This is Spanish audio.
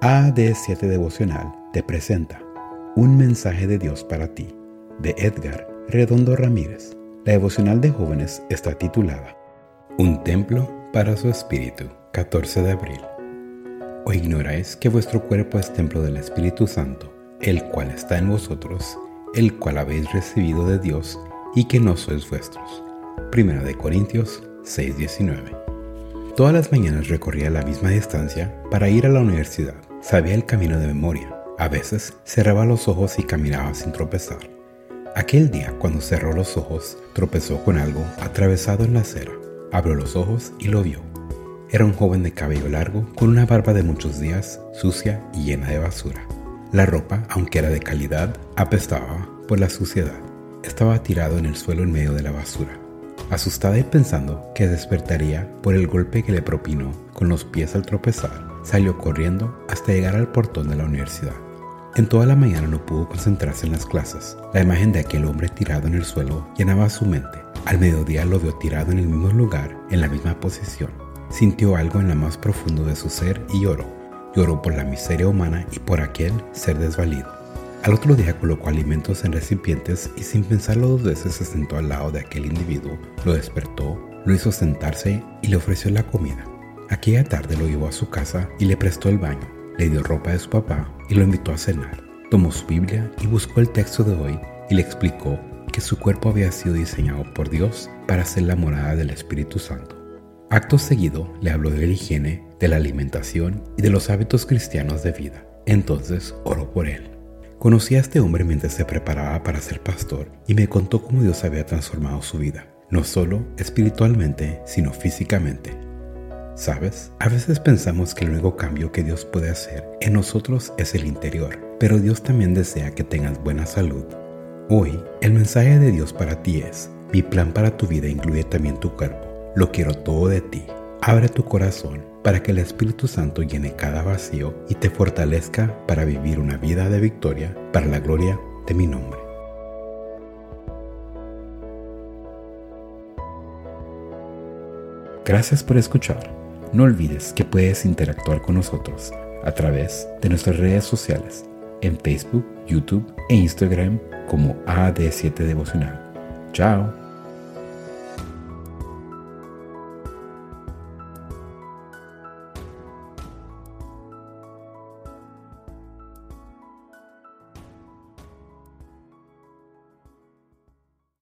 AD7 Devocional te presenta Un mensaje de Dios para ti, de Edgar Redondo Ramírez. La devocional de jóvenes está titulada Un templo para su espíritu, 14 de abril. ¿O ignoráis que vuestro cuerpo es templo del Espíritu Santo, el cual está en vosotros, el cual habéis recibido de Dios y que no sois vuestros? Primera de Corintios 6:19. Todas las mañanas recorría la misma distancia para ir a la universidad. Sabía el camino de memoria. A veces cerraba los ojos y caminaba sin tropezar. Aquel día, cuando cerró los ojos, tropezó con algo atravesado en la acera. Abrió los ojos y lo vio. Era un joven de cabello largo, con una barba de muchos días, sucia y llena de basura. La ropa, aunque era de calidad, apestaba por la suciedad. Estaba tirado en el suelo en medio de la basura. Asustada y pensando que despertaría por el golpe que le propinó con los pies al tropezar, salió corriendo hasta llegar al portón de la universidad. En toda la mañana no pudo concentrarse en las clases. La imagen de aquel hombre tirado en el suelo llenaba su mente. Al mediodía lo vio tirado en el mismo lugar, en la misma posición. Sintió algo en lo más profundo de su ser y lloró. Lloró por la miseria humana y por aquel ser desvalido. Al otro día colocó alimentos en recipientes y sin pensarlo dos veces se sentó al lado de aquel individuo, lo despertó, lo hizo sentarse y le ofreció la comida. Aquella tarde lo llevó a su casa y le prestó el baño, le dio ropa de su papá y lo invitó a cenar. Tomó su Biblia y buscó el texto de hoy y le explicó que su cuerpo había sido diseñado por Dios para ser la morada del Espíritu Santo. Acto seguido le habló de la higiene, de la alimentación y de los hábitos cristianos de vida. Entonces oró por él. Conocí a este hombre mientras se preparaba para ser pastor y me contó cómo Dios había transformado su vida, no solo espiritualmente, sino físicamente. ¿Sabes? A veces pensamos que el único cambio que Dios puede hacer en nosotros es el interior, pero Dios también desea que tengas buena salud. Hoy, el mensaje de Dios para ti es, mi plan para tu vida incluye también tu cuerpo, lo quiero todo de ti. Abre tu corazón para que el Espíritu Santo llene cada vacío y te fortalezca para vivir una vida de victoria para la gloria de mi nombre. Gracias por escuchar. No olvides que puedes interactuar con nosotros a través de nuestras redes sociales en Facebook, YouTube e Instagram como AD7 Devocional. Chao.